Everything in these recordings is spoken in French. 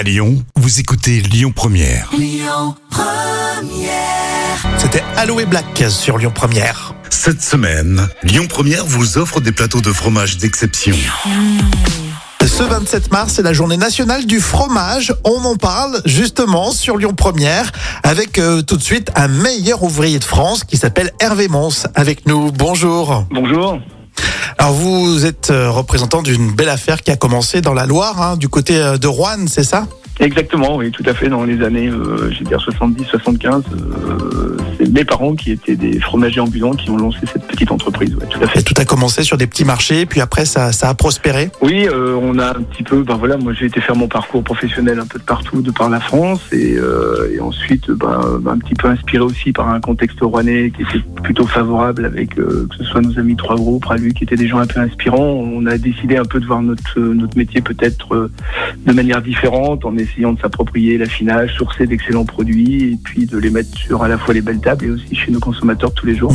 À Lyon, vous écoutez Lyon Première. C'était Aloe Black sur Lyon Première. Cette semaine, Lyon Première vous offre des plateaux de fromage d'exception. Ce 27 mars, c'est la journée nationale du fromage. On en parle justement sur Lyon Première avec euh, tout de suite un meilleur ouvrier de France qui s'appelle Hervé Mons avec nous. Bonjour. Bonjour. Alors vous êtes euh, représentant d'une belle affaire qui a commencé dans la Loire, hein, du côté euh, de Rouen, c'est ça? Exactement, oui, tout à fait. Dans les années, euh, je vais dire 70, 75, euh, c'est mes parents qui étaient des fromagers ambulants qui ont lancé cette petite entreprise. Ouais, tout à Et fait. tout a commencé sur des petits marchés, puis après ça, ça a prospéré. Oui, euh, on a un petit peu, ben voilà, moi j'ai été faire mon parcours professionnel un peu de partout, de par la France, et, euh, et ensuite, ben, ben, un petit peu inspiré aussi par un contexte rouennais qui était plutôt favorable avec euh, que ce soit nos amis trois groupes, Ralu, qui étaient des gens un peu inspirants. On a décidé un peu de voir notre euh, notre métier peut-être de manière différente, en essayant de s'approprier l'affinage, sourcer d'excellents produits, et puis de les mettre sur à la fois les belles tables et aussi chez nos consommateurs tous les jours.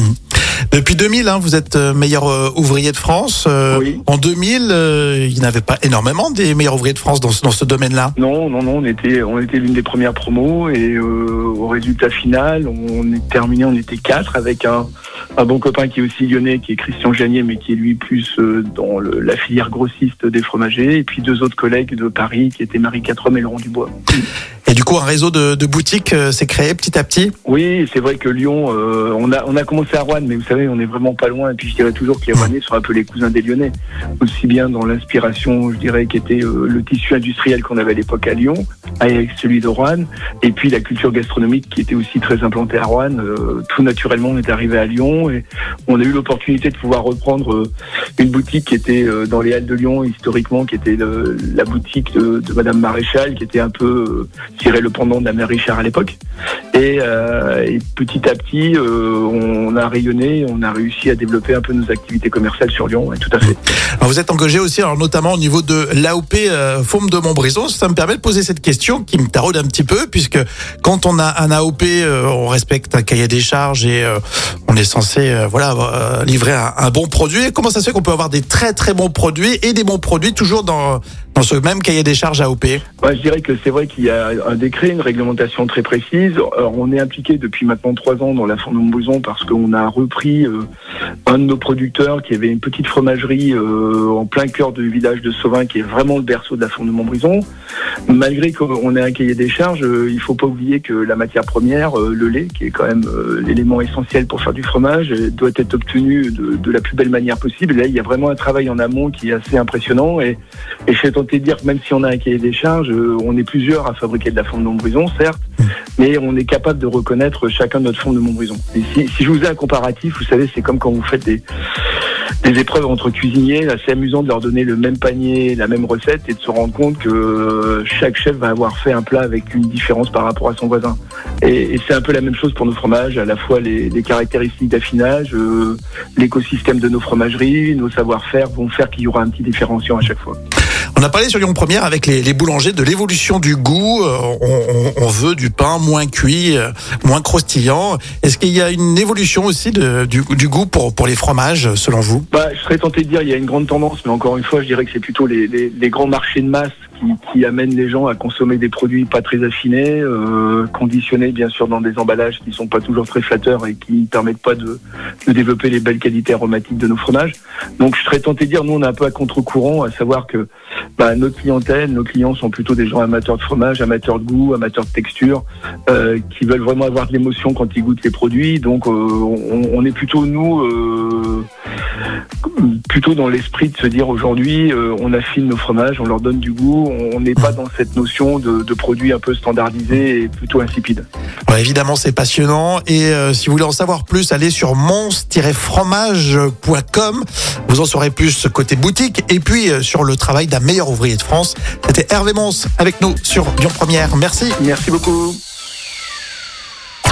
Depuis 2000, hein, vous êtes euh, meilleur euh, ouvrier de France. Euh, Oui. En 2000, euh, il n'y avait pas énormément des meilleurs ouvriers de France dans, ce- dans ce domaine-là. Non, non, non, on était, on était l'une des premières promos et euh, au résultat final, on est terminé, on était quatre avec un, un bon copain qui est aussi lyonnais, qui est Christian Janier, mais qui est lui plus dans le- la filière grossiste des fromagers, et puis deux autres collègues de Paris qui étaient Marie Quatreum et Laurent Dubois. Et du coup, un réseau de, de boutiques euh, s'est créé petit à petit. Oui, c'est vrai que Lyon, euh, on a on a commencé à Rouen, mais vous savez, on est vraiment pas loin. Et puis je dirais toujours que les Rouennais sont un peu les cousins des Lyonnais, aussi bien dans l'inspiration, je dirais, qui était euh, le tissu industriel qu'on avait à l'époque à Lyon, avec celui de Rouen, et puis la culture gastronomique qui était aussi très implantée à Rouen. Euh, tout naturellement, on est arrivé à Lyon et on a eu l'opportunité de pouvoir reprendre euh, une boutique qui était euh, dans les Halles de Lyon historiquement, qui était la boutique de, de Madame Maréchal, qui était un peu, dirais, le pendant de la mère Richard à l'époque. Et, euh, et petit à petit, euh, on a rayonné, on a réussi à développer un peu nos activités commerciales sur Lyon, ouais, tout à fait. Alors, vous êtes engagé aussi, alors, notamment au niveau de l'AOP euh, Faume de Montbrison. Ça me permet de poser cette question qui me taraude un petit peu, puisque quand on a un AOP, euh, on respecte un cahier des charges et on est censé voilà livrer un bon produit. Comment ça se fait qu'on peut avoir des très très bons produits et des bons produits toujours dans dans ce même cahier des charges AOP Ouais, je dirais que c'est vrai qu'il y a un décret, une réglementation très précise. Alors, on est impliqué depuis maintenant trois ans dans la Fourme de Montbrison parce qu'on a repris euh, un de nos producteurs qui avait une petite fromagerie euh, en plein cœur du village de Sauvin, qui est vraiment le berceau de la Fourme de Montbrison. Malgré qu'on ait un cahier des charges, euh, il faut pas oublier que la matière première, euh, le lait, qui est quand même euh, l'élément essentiel pour faire du fromage, doit être obtenu de, de la plus belle manière possible. Là, il y a vraiment un travail en amont qui est assez impressionnant et je suis tenté de dire que même si on a un cahier des charges, on est plusieurs à fabriquer de la forme de Montbrison, certes, mais on est capable de reconnaître chacun notre forme de Montbrison. Si, si je vous ai un comparatif, vous savez, c'est comme quand vous faites des, des épreuves entre cuisiniers, c'est amusant de leur donner le même panier, la même recette et de se rendre compte que euh, chaque chef va avoir fait un plat avec une différence par rapport à son voisin. Et, c'est un peu la même chose pour nos fromages, à la fois les, les caractéristiques d'affinage, euh, l'écosystème de nos fromageries, nos savoir-faire vont faire qu'il y aura un petit différenciant à chaque fois. A parlé sur Lyon Première avec les, boulangers de l'évolution du goût. Euh, On, veut du pain moins cuit, euh, moins croustillant. Est-ce qu'il y a une évolution aussi du, goût pour, les fromages, selon vous? Bah, je serais tenté de dire il y a une grande tendance, mais encore une fois, je dirais que c'est plutôt les grands marchés de masse qui, qui amènent les gens à consommer des produits pas très affinés, euh, conditionnés bien sûr dans des emballages qui sont pas toujours très flatteurs et qui permettent pas de, de développer les belles qualités aromatiques de nos fromages. Donc je serais tenté de dire, nous on est un peu à contre-courant, à savoir que bah, notre clientèle, nos clients sont plutôt des gens amateurs de fromage, amateurs de goût, amateurs de texture, euh, qui veulent vraiment avoir de l'émotion quand ils goûtent les produits. Donc euh, on, on est plutôt nous euh, plutôt dans l'esprit de se dire aujourd'hui euh, on affine nos fromages, on leur donne du goût, on n'est pas dans cette notion de, de produits un peu standardisés et plutôt insipides. Ouais, Évidemment, c'est passionnant. Et euh, si vous voulez en savoir plus, allez sur mons-fromage.com. Vous en saurez plus côté boutique et puis euh, sur le travail d'un meilleur ouvrier de France. C'était Hervé Mons avec nous sur Lyon Première. Merci. Merci beaucoup.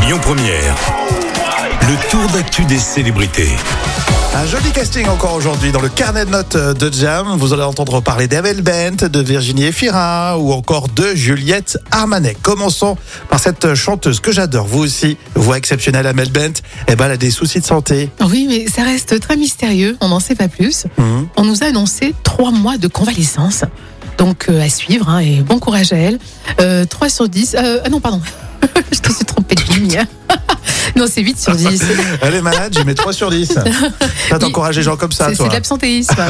Lyon Première. Le tour d'actu des célébrités. Un joli casting encore aujourd'hui dans le carnet de notes de Jam. Vous allez entendre parler d'Amel Bent, de Virginie Efira ou encore de Juliette Armanet. Commençons par cette chanteuse que j'adore. Vous aussi, voix exceptionnelle Amel Bent. Eh ben, elle a des soucis de santé. Oui, mais ça reste très mystérieux. On n'en sait pas plus. Mhm. On nous a annoncé trois mois de convalescence. Donc euh, à suivre hein, et bon courage à elle. Euh, 3 sur 10. Euh, ah non, pardon. Je te suis trompée de ligne. Non, c'est 8 sur 10. Elle est malade, j'y mets 3 sur 10. Ça t'encourage les gens comme ça, C'est c'est toi. de l'absentéisme.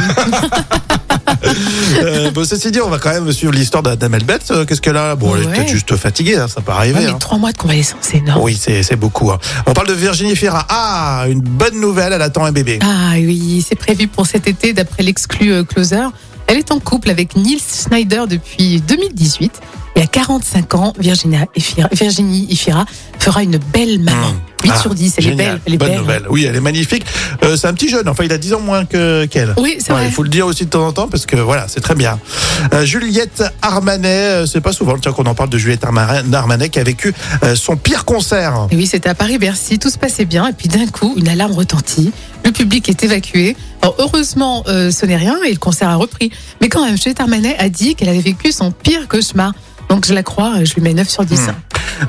Euh, bon, ceci dit, on va quand même suivre l'histoire d'Amel Bett. Euh, Qu'est-ce qu'elle a Bon, elle est peut-être juste fatiguée, hein, ça peut arriver. Ouais, mais hein. 3 mois de convalescence, c'est énorme. Oui, c'est c'est beaucoup. hein. On parle de Virginie Fira. Ah, une bonne nouvelle, elle attend un bébé. Ah oui, c'est prévu pour cet été d'après l'exclu euh, Closer. Elle est en couple avec Nils Schneider depuis 2018. Et à 45 ans, Virginia Efira- Virginie Ifira fera une belle maman. Mmh. 8 Ah, sur 10, elle est belle. Elle est Bonne belle. nouvelle. Oui, elle est magnifique. Euh, c'est un petit jeune, enfin, il a 10 ans moins que qu'elle. Oui, c'est Ouais, vrai. Il faut le dire aussi de temps en temps parce que voilà, c'est très bien. Euh, Juliette Armanet, euh, c'est pas souvent tiens, qu'on en parle de Juliette Arma- Armanet qui a vécu euh, son pire concert. Et oui, c'était à Paris-Bercy, tout se passait bien, et puis d'un coup, une alarme retentit, le public est évacué. Alors, heureusement, ce n'est rien, et le concert a repris. Mais quand même, Juliette Armanet a dit qu'elle avait vécu son pire cauchemar. Donc je la crois, euh, je lui mets 9 sur 10. Hmm.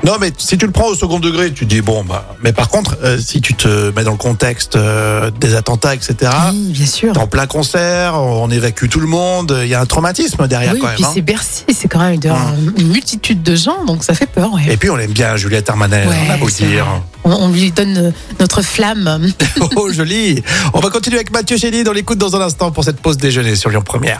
Non, mais si tu le prends au second degré, tu dis bon, bah. Mais par contre, euh, si tu te mets dans le contexte euh, des attentats, etc. Oui, bien sûr. T'es en plein concert, on évacue tout le monde, il y a un traumatisme derrière oui, quand même. puis hein. c'est Bercy, c'est quand même une, une multitude de gens, donc ça fait peur. ouais. Et puis on l'aime bien, Juliette Armanet, Ouais, on a beau dire. On, on lui donne notre flamme. Oh, joli. On va continuer avec Mathieu Chély dans l'écoute dans un instant pour cette pause déjeuner sur Lyon Première.